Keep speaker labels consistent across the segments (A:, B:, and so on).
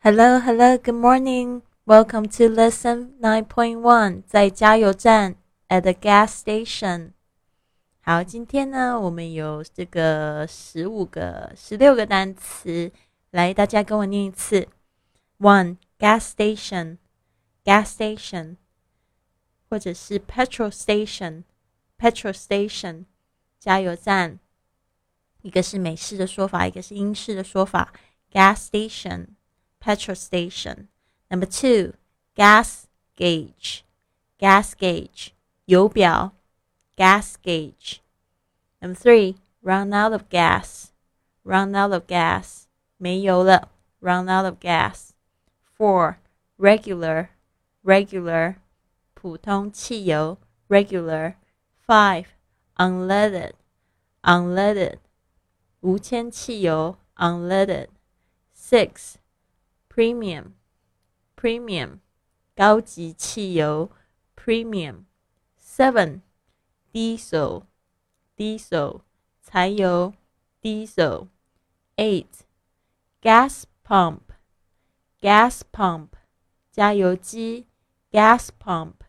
A: Hello, hello, good morning. Welcome to lesson nine point one，在加油站 at the gas station。好，今天呢，我们有这个十五个、十六个单词，来，大家跟我念一次。One gas station, gas station，或者是 petrol station, petrol station，加油站。一个是美式的说法，一个是英式的说法，gas station。 petrol station. Number two, gas gauge, gas gauge, 油表 gas gauge. Number three, run out of gas, run out of gas, 没油了 run out of gas. Four, regular, regular, 普通汽油 regular. Five, unleaded, unleaded, 无铅汽油 unleaded. Six, premium premium 高级汽油 premium seven diesel diesel 柴油 diesel eight gas pump gas pump 加油机 gas pump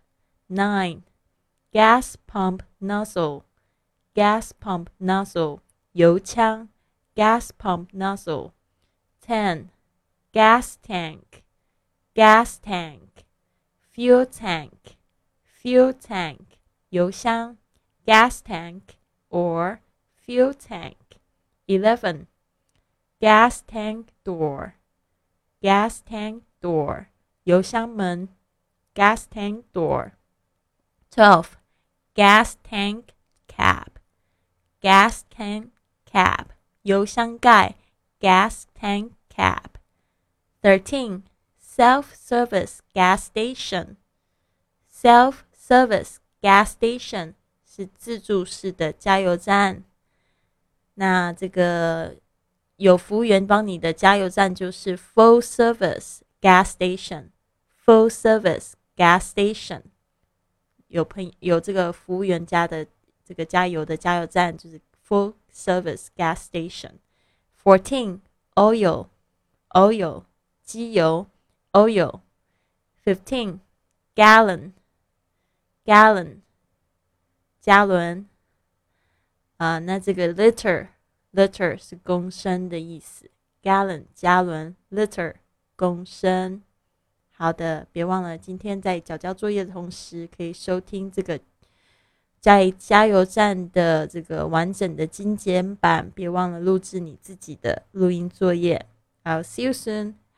A: nine gas pump nozzle gas pump nozzle 油枪 gas pump nozzle ten gas tank, gas tank, fuel tank, fuel tank, 油箱 gas tank or fuel tank. 11. Gas tank door, gas tank door, 油箱门 gas tank door. 12. Gas tank cap, gas tank cap, 油箱盖 gas tank cap. Thirteen, self-service gas station. Self-service gas station 是自助式的加油站。那这个有服务员帮你的加油站就是 full service gas station. Full service gas station 有朋有这个服务员家的这个加油的加油站就是 full service gas station. Fourteen, oil, oil. 机油 oil。Fifteen gallon gallon 加仑啊，那这个 liter liter 是公升的意思，gallon 加仑 liter 公升。好的，别忘了今天在交交作业的同时，可以收听这个在加油站的这个完整的精简版。别忘了录制你自己的录音作业。I'll see you soon.